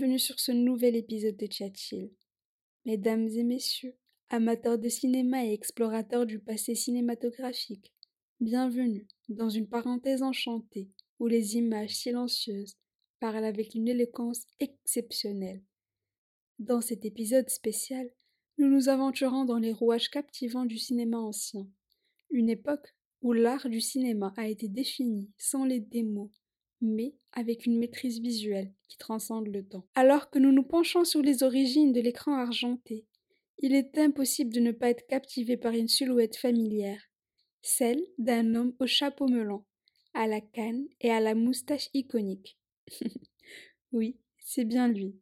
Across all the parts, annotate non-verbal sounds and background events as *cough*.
bienvenue sur ce nouvel épisode de Chat Mesdames et messieurs, amateurs de cinéma et explorateurs du passé cinématographique, bienvenue dans une parenthèse enchantée où les images silencieuses parlent avec une éloquence exceptionnelle. Dans cet épisode spécial, nous nous aventurons dans les rouages captivants du cinéma ancien, une époque où l'art du cinéma a été défini sans les démos mais avec une maîtrise visuelle qui transcende le temps. Alors que nous nous penchons sur les origines de l'écran argenté, il est impossible de ne pas être captivé par une silhouette familière, celle d'un homme au chapeau melon, à la canne et à la moustache iconique. *laughs* oui, c'est bien lui,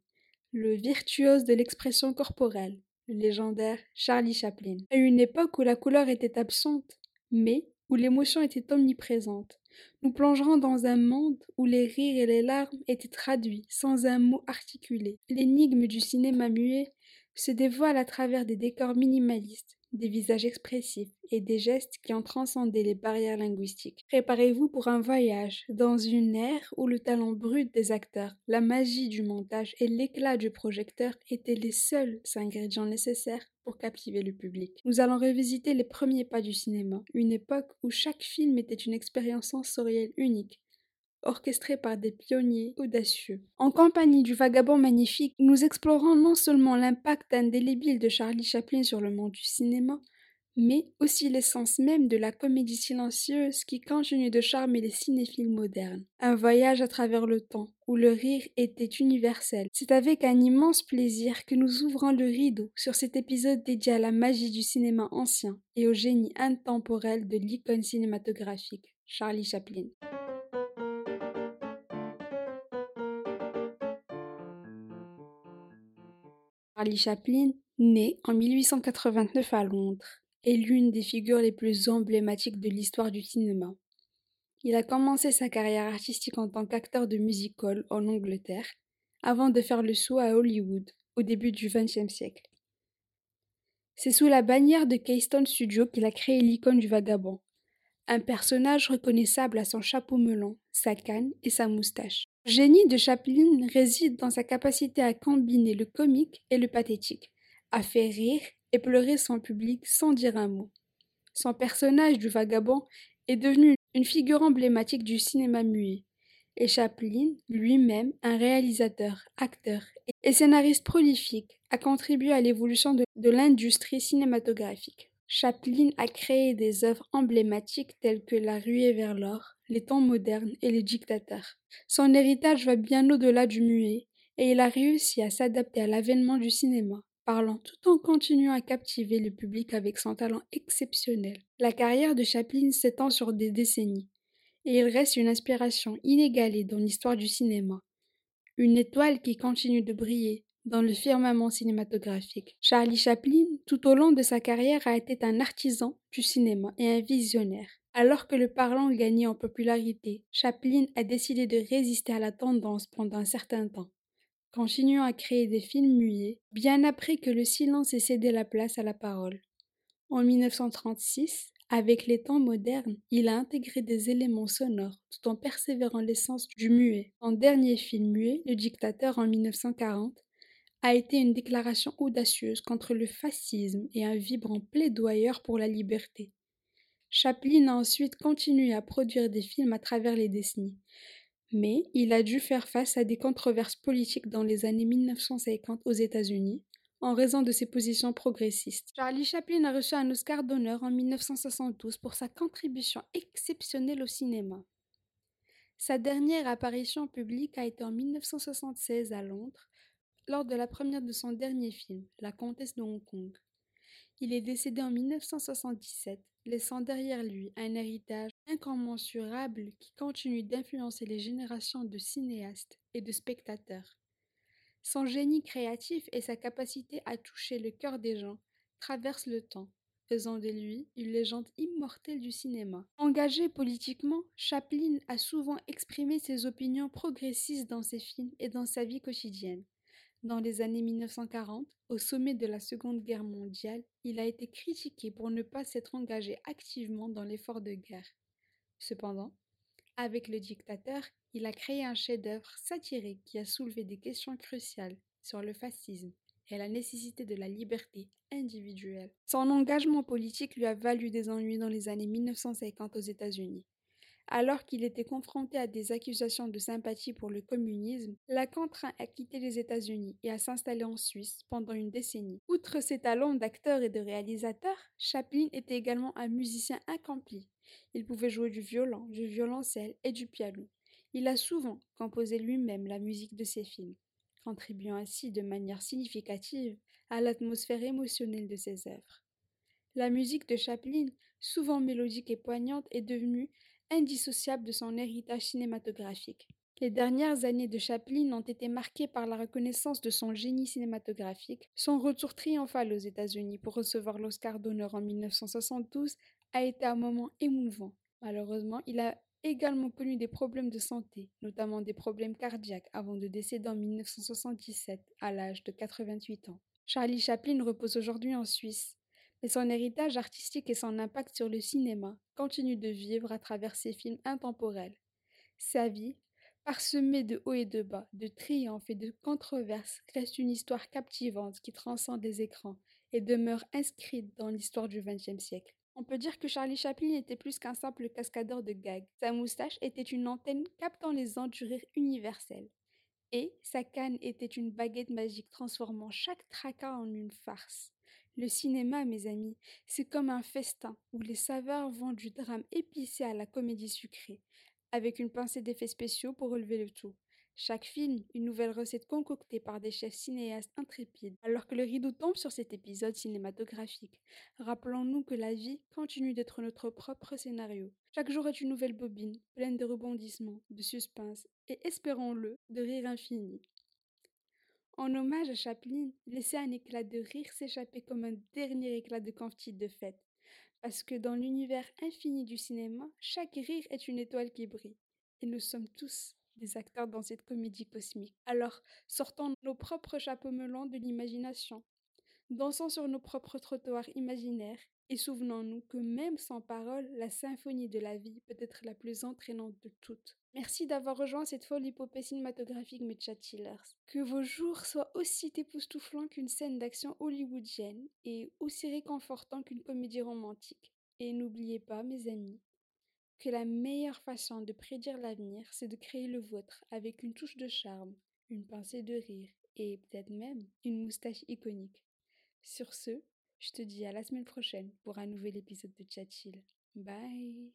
le virtuose de l'expression corporelle, le légendaire Charlie Chaplin. À une époque où la couleur était absente, mais où l'émotion était omniprésente, nous plongerons dans un monde où les rires et les larmes étaient traduits sans un mot articulé. L'énigme du cinéma muet se dévoile à travers des décors minimalistes, des visages expressifs et des gestes qui ont transcendé les barrières linguistiques. Préparez-vous pour un voyage dans une ère où le talent brut des acteurs, la magie du montage et l'éclat du projecteur étaient les seuls ingrédients nécessaires pour captiver le public. Nous allons revisiter les premiers pas du cinéma, une époque où chaque film était une expérience sensorielle unique, orchestré par des pionniers audacieux. En compagnie du vagabond magnifique, nous explorons non seulement l'impact indélébile de Charlie Chaplin sur le monde du cinéma, mais aussi l'essence même de la comédie silencieuse qui continue de charmer les cinéphiles modernes. Un voyage à travers le temps, où le rire était universel. C'est avec un immense plaisir que nous ouvrons le rideau sur cet épisode dédié à la magie du cinéma ancien et au génie intemporel de l'icône cinématographique, Charlie Chaplin. Charlie Chaplin, né en 1889 à Londres, est l'une des figures les plus emblématiques de l'histoire du cinéma. Il a commencé sa carrière artistique en tant qu'acteur de music-hall en Angleterre, avant de faire le saut à Hollywood au début du XXe siècle. C'est sous la bannière de Keystone Studio qu'il a créé l'icône du vagabond, un personnage reconnaissable à son chapeau melon, sa canne et sa moustache. Le génie de Chaplin réside dans sa capacité à combiner le comique et le pathétique, à faire rire et pleurer son public sans dire un mot. Son personnage du vagabond est devenu une figure emblématique du cinéma muet, et Chaplin, lui-même, un réalisateur, acteur et scénariste prolifique, a contribué à l'évolution de, l'industrie cinématographique. Chaplin a créé des œuvres emblématiques telles que La ruée vers l'or, Les temps modernes et Les dictateurs. Son héritage va bien au-delà du muet, et il a réussi à s'adapter à l'avènement du cinéma, parlant tout en continuant à captiver le public avec son talent exceptionnel. La carrière de Chaplin s'étend sur des décennies, et il reste une inspiration inégalée dans l'histoire du cinéma. Une étoile qui continue de briller, dans le firmament cinématographique. Charlie Chaplin, tout au long de sa carrière, a été un artisan du cinéma et un visionnaire. Alors que le parlant gagnait en popularité, Chaplin a décidé de résister à la tendance pendant un certain temps, continuant à créer des films muets, bien après que le silence ait cédé la place à la parole. En 1936, avec les temps modernes, il a intégré des éléments sonores tout en persévérant l'essence du muet. Son dernier film muet, Le Dictateur en 1940, a été une déclaration audacieuse contre le fascisme et un vibrant plaidoyeur pour la liberté. Chaplin a ensuite continué à produire des films à travers les décennies, mais il a dû faire face à des controverses politiques dans les années 1950 aux États-Unis en raison de ses positions progressistes. Charlie Chaplin a reçu un Oscar d'honneur en 1972 pour sa contribution exceptionnelle au cinéma. Sa dernière apparition publique a été en 1976 à Londres lors de la première de son dernier film, La Comtesse de Hong Kong. Il est décédé en 1977, laissant derrière lui un héritage incommensurable qui continue d'influencer les générations de cinéastes et de spectateurs. Son génie créatif et sa capacité à toucher le cœur des gens traversent le temps, faisant de lui une légende immortelle du cinéma. Engagé politiquement, Chaplin a souvent exprimé ses opinions progressistes dans ses films et dans sa vie quotidienne. Dans les années 1940, au sommet de la Seconde Guerre mondiale, il a été critiqué pour ne pas s'être engagé activement dans l'effort de guerre. Cependant, Avec Le Dictateur, il a créé un chef-d'œuvre satirique qui a soulevé des questions cruciales sur le fascisme et la nécessité de la liberté individuelle. Son engagement politique lui a valu des ennuis dans les années 1950 aux États-Unis. Alors qu'il était confronté à des accusations de sympathie pour le communisme, l'a contraint à quitter les États-Unis et à s'installer en Suisse pendant une décennie. Outre ses talents d'acteur et de réalisateur, Chaplin était également un musicien accompli. Il pouvait jouer du violon, du violoncelle et du piano. Il a souvent composé lui-même la musique de ses films, contribuant ainsi de manière significative à l'atmosphère émotionnelle de ses œuvres. La musique de Chaplin, souvent mélodique et poignante, est devenue indissociable de son héritage cinématographique. Les dernières années de Chaplin ont été marquées par la reconnaissance de son génie cinématographique. Son retour triomphal aux États-Unis pour recevoir l'Oscar d'honneur en 1972 a été un moment émouvant. Malheureusement, il a également connu des problèmes de santé, notamment des problèmes cardiaques, avant de décéder en 1977 à l'âge de 88 ans. Charlie Chaplin repose aujourd'hui en Suisse, mais son héritage artistique et son impact sur le cinéma continuent de vivre à travers ses films intemporels. Sa vie, parsemée de hauts et de bas, de triomphes et de controverses, reste une histoire captivante qui transcende les écrans et demeure inscrite dans l'histoire du XXe siècle. On peut dire que Charlie Chaplin était plus qu'un simple cascadeur de gags. Sa moustache était une antenne captant les ondes du rire universel. Et sa canne était une baguette magique transformant chaque tracas en une farce. Le cinéma, mes amis, c'est comme un festin où les saveurs vont du drame épicé à la comédie sucrée, avec une pincée d'effets spéciaux pour relever le tout. Chaque film, une nouvelle recette concoctée par des chefs cinéastes intrépides, alors que le rideau tombe sur cet épisode cinématographique. Rappelons-nous que la vie continue d'être notre propre scénario. Chaque jour est une nouvelle bobine, pleine de rebondissements, de suspense, et espérons-le, de rire infini. En hommage à Chaplin, laissez un éclat de rire s'échapper comme un dernier éclat de confetti de fête. Parce que dans l'univers infini du cinéma, chaque rire est une étoile qui brille. Et nous sommes tous des acteurs dans cette comédie cosmique. Alors, sortons nos propres chapeaux melons de l'imagination. Dansons sur nos propres trottoirs imaginaires et souvenons-nous que même sans parole, la symphonie de la vie peut être la plus entraînante de toutes. Merci d'avoir rejoint cette folle épopée cinématographique, mes chat chillers. Que vos jours soient aussi époustouflants qu'une scène d'action hollywoodienne et aussi réconfortants qu'une comédie romantique. Et n'oubliez pas, mes amis, que la meilleure façon de prédire l'avenir, c'est de créer le vôtre avec une touche de charme, une pincée de rire et peut-être même une moustache iconique. Sur ce, je te dis à la semaine prochaine pour un nouvel épisode de Chat Chill. Bye